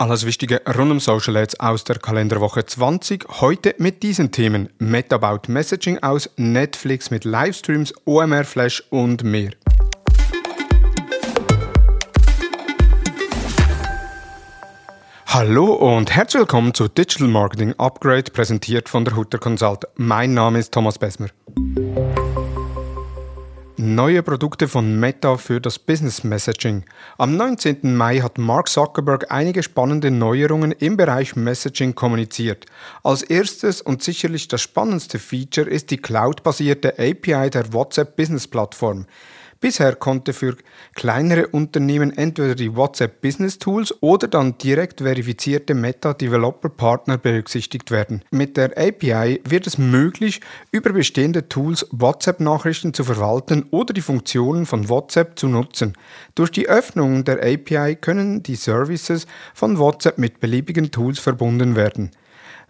Alles Wichtige rund um Social Ads aus der Kalenderwoche 20. Heute mit diesen Themen Meta baut Messaging aus, Netflix mit Livestreams, OMR Flash und mehr. Hallo und herzlich willkommen zu Digital Marketing Upgrade, präsentiert von der Hutter Consult. Mein Name ist Thomas Besmer. Neue Produkte von Meta für das Business Messaging. Am 19. Mai hat Mark Zuckerberg einige spannende Neuerungen im Bereich Messaging kommuniziert. Als erstes und sicherlich das spannendste Feature ist die cloud-basierte API der WhatsApp Business Plattform. Bisher konnte für kleinere Unternehmen entweder die WhatsApp Business Tools oder dann direkt verifizierte Meta Developer Partner berücksichtigt werden. Mit der API wird es möglich, über bestehende Tools WhatsApp-Nachrichten zu verwalten oder die Funktionen von WhatsApp zu nutzen. Durch die Öffnung der API können die Services von WhatsApp mit beliebigen Tools verbunden werden.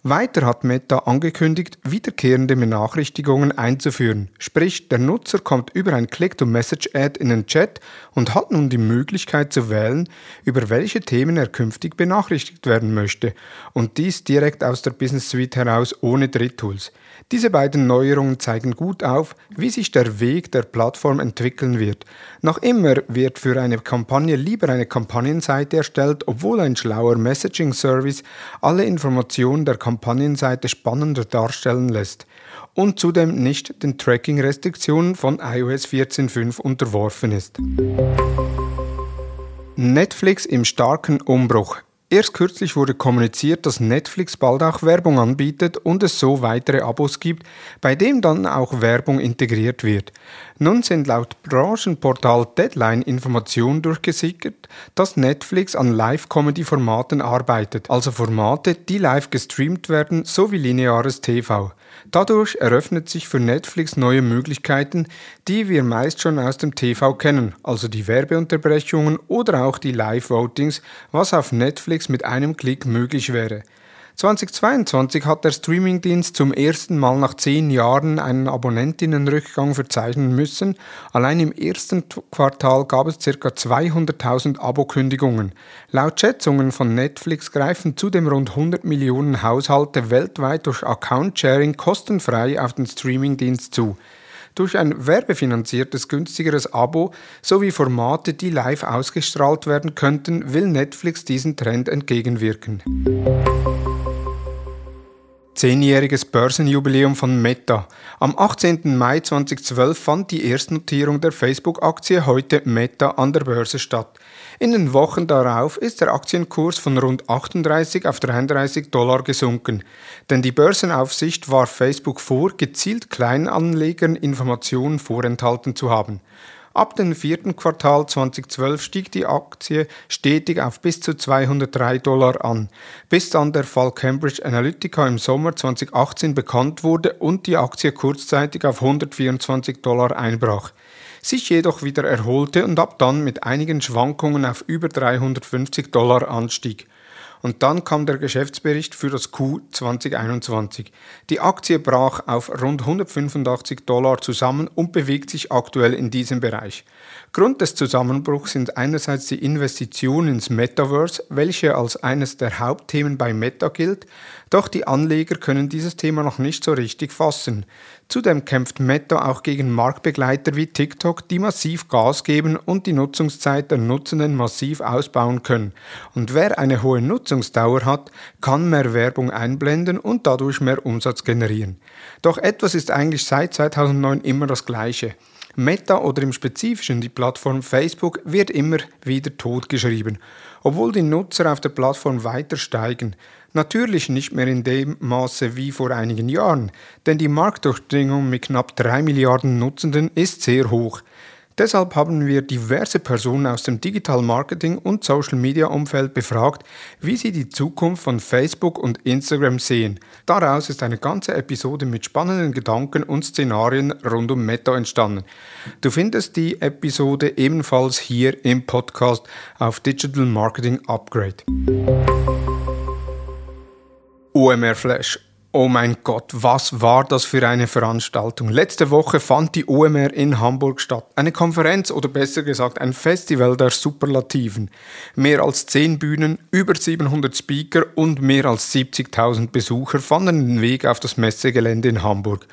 Weiter hat Meta angekündigt, wiederkehrende Benachrichtigungen einzuführen. Sprich, der Nutzer kommt über ein Click-to-Message-Ad in den Chat und hat nun die Möglichkeit zu wählen, über welche Themen er künftig benachrichtigt werden möchte. Und dies direkt aus der Business Suite heraus ohne Dritttools. Diese beiden Neuerungen zeigen gut auf, wie sich der Weg der Plattform entwickeln wird. Noch immer wird für eine Kampagne lieber eine Kampagnenseite erstellt, obwohl ein schlauer Messaging-Service alle Informationen der Kampagnenseite spannender darstellen lässt und zudem nicht den Tracking-Restriktionen von iOS 14.5 unterworfen ist. Netflix im starken Umbruch. Erst kürzlich wurde kommuniziert, dass Netflix bald auch Werbung anbietet und es so weitere Abos gibt, bei dem dann auch Werbung integriert wird. Nun sind laut Branchenportal Deadline Informationen durchgesickert, dass Netflix an Live-Comedy-Formaten arbeitet, also Formate, die live gestreamt werden, sowie lineares TV. Dadurch eröffnet sich für Netflix neue Möglichkeiten, die wir meist schon aus dem TV kennen, also die Werbeunterbrechungen oder auch die Live-Votings, was auf Netflix mit einem Klick möglich wäre. 2022 hat der Streamingdienst zum ersten Mal nach zehn Jahren einen Abonnentinnenrückgang verzeichnen müssen. Allein im ersten Quartal gab es ca. 200.000 Abokündigungen. Laut Schätzungen von Netflix greifen zudem rund 100 Millionen Haushalte weltweit durch Account-Sharing kostenfrei auf den Streamingdienst zu. Durch ein werbefinanziertes günstigeres Abo sowie Formate, die live ausgestrahlt werden könnten, will Netflix diesen Trend entgegenwirken. Zehnjähriges Börsenjubiläum von Meta. Am 18. Mai 2012 fand die Erstnotierung der Facebook-Aktie heute Meta an der Börse statt. In den Wochen darauf ist der Aktienkurs von rund 38 auf 33 Dollar gesunken, denn die Börsenaufsicht warf Facebook vor, gezielt Kleinanlegern Informationen vorenthalten zu haben. Ab dem vierten Quartal 2012 stieg die Aktie stetig auf bis zu 203 Dollar an, bis dann der Fall Cambridge Analytica im Sommer 2018 bekannt wurde und die Aktie kurzzeitig auf 124 Dollar einbrach sich jedoch wieder erholte und ab dann mit einigen Schwankungen auf über 350 Dollar anstieg. Und dann kam der Geschäftsbericht für das Q 2021. Die Aktie brach auf rund 185 Dollar zusammen und bewegt sich aktuell in diesem Bereich. Grund des Zusammenbruchs sind einerseits die Investitionen ins Metaverse, welche als eines der Hauptthemen bei Meta gilt, doch die Anleger können dieses Thema noch nicht so richtig fassen. Zudem kämpft Meta auch gegen Marktbegleiter wie TikTok, die massiv Gas geben und die Nutzungszeit der Nutzenden massiv ausbauen können. Und wer eine hohe Nutzungsdauer hat, kann mehr Werbung einblenden und dadurch mehr Umsatz generieren. Doch etwas ist eigentlich seit 2009 immer das Gleiche. Meta oder im Spezifischen die Plattform Facebook wird immer wieder totgeschrieben, obwohl die Nutzer auf der Plattform weiter steigen. Natürlich nicht mehr in dem Maße wie vor einigen Jahren, denn die Marktdurchdringung mit knapp 3 Milliarden Nutzenden ist sehr hoch. Deshalb haben wir diverse Personen aus dem Digital Marketing und Social Media Umfeld befragt, wie sie die Zukunft von Facebook und Instagram sehen. Daraus ist eine ganze Episode mit spannenden Gedanken und Szenarien rund um Meta entstanden. Du findest die Episode ebenfalls hier im Podcast auf Digital Marketing Upgrade. OMR Flash Oh mein Gott, was war das für eine Veranstaltung? Letzte Woche fand die OMR in Hamburg statt. Eine Konferenz oder besser gesagt ein Festival der Superlativen. Mehr als 10 Bühnen, über 700 Speaker und mehr als 70.000 Besucher fanden den Weg auf das Messegelände in Hamburg.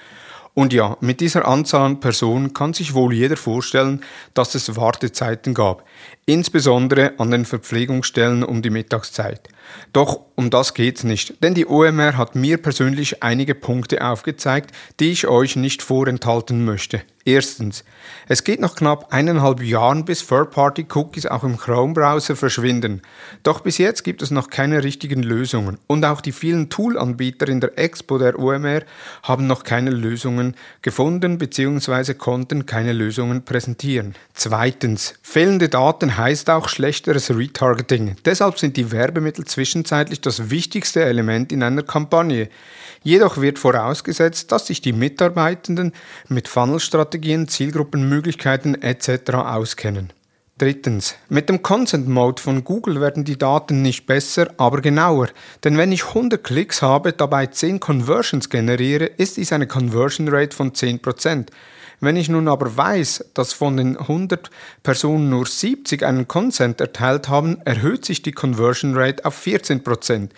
Und ja, mit dieser Anzahl an Personen kann sich wohl jeder vorstellen, dass es Wartezeiten gab, insbesondere an den Verpflegungsstellen um die Mittagszeit. Doch um das geht's nicht, denn die OMR hat mir persönlich einige Punkte aufgezeigt, die ich euch nicht vorenthalten möchte. Erstens, es geht nach knapp eineinhalb Jahren, bis Third-Party-Cookies auch im Chrome-Browser verschwinden. Doch bis jetzt gibt es noch keine richtigen Lösungen und auch die vielen Tool-Anbieter in der Expo der OMR haben noch keine Lösungen gefunden bzw. konnten keine Lösungen präsentieren. Zweitens, fehlende Daten heißt auch schlechteres Retargeting. Deshalb sind die Werbemittel zwischenzeitlich das wichtigste Element in einer Kampagne. Jedoch wird vorausgesetzt, dass sich die Mitarbeitenden mit Funnelstrategien, Zielgruppenmöglichkeiten etc. auskennen. Drittens. Mit dem Consent Mode von Google werden die Daten nicht besser, aber genauer. Denn wenn ich 100 Klicks habe, dabei 10 Conversions generiere, ist dies eine Conversion Rate von 10%. Wenn ich nun aber weiß, dass von den 100 Personen nur 70 einen Consent erteilt haben, erhöht sich die Conversion Rate auf 14%.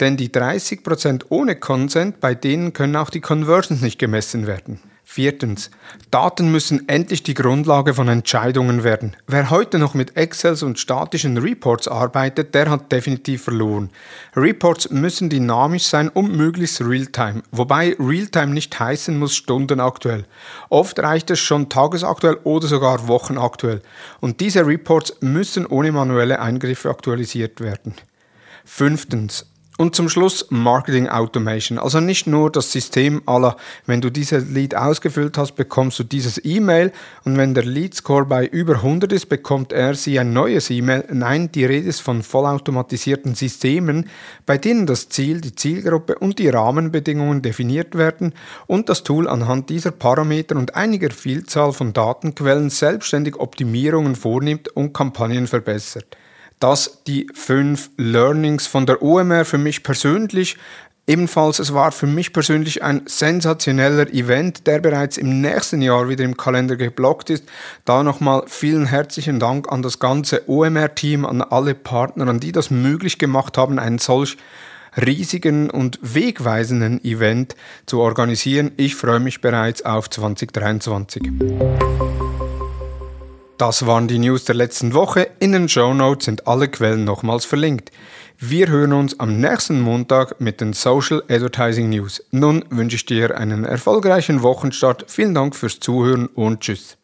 Denn die 30% ohne Consent, bei denen können auch die Conversions nicht gemessen werden. Viertens. Daten müssen endlich die Grundlage von Entscheidungen werden. Wer heute noch mit Excels und statischen Reports arbeitet, der hat definitiv verloren. Reports müssen dynamisch sein und möglichst Realtime, wobei Realtime nicht heißen muss stundenaktuell. Oft reicht es schon tagesaktuell oder sogar wochenaktuell. Und diese Reports müssen ohne manuelle Eingriffe aktualisiert werden. Fünftens. Und zum Schluss Marketing Automation. Also nicht nur das System aller, wenn du dieses Lead ausgefüllt hast, bekommst du dieses E-Mail und wenn der Lead Score bei über 100 ist, bekommt er sie ein neues E-Mail. Nein, die Rede ist von vollautomatisierten Systemen, bei denen das Ziel, die Zielgruppe und die Rahmenbedingungen definiert werden und das Tool anhand dieser Parameter und einiger Vielzahl von Datenquellen selbstständig Optimierungen vornimmt und Kampagnen verbessert dass die fünf Learnings von der OMR für mich persönlich Ebenfalls, es war für mich persönlich ein sensationeller Event, der bereits im nächsten Jahr wieder im Kalender geblockt ist. Da nochmal vielen herzlichen Dank an das ganze OMR-Team, an alle Partner, an die das möglich gemacht haben, einen solch riesigen und wegweisenden Event zu organisieren. Ich freue mich bereits auf 2023. Das waren die News der letzten Woche. In den Show Notes sind alle Quellen nochmals verlinkt. Wir hören uns am nächsten Montag mit den Social Advertising News. Nun wünsche ich dir einen erfolgreichen Wochenstart. Vielen Dank fürs Zuhören und tschüss.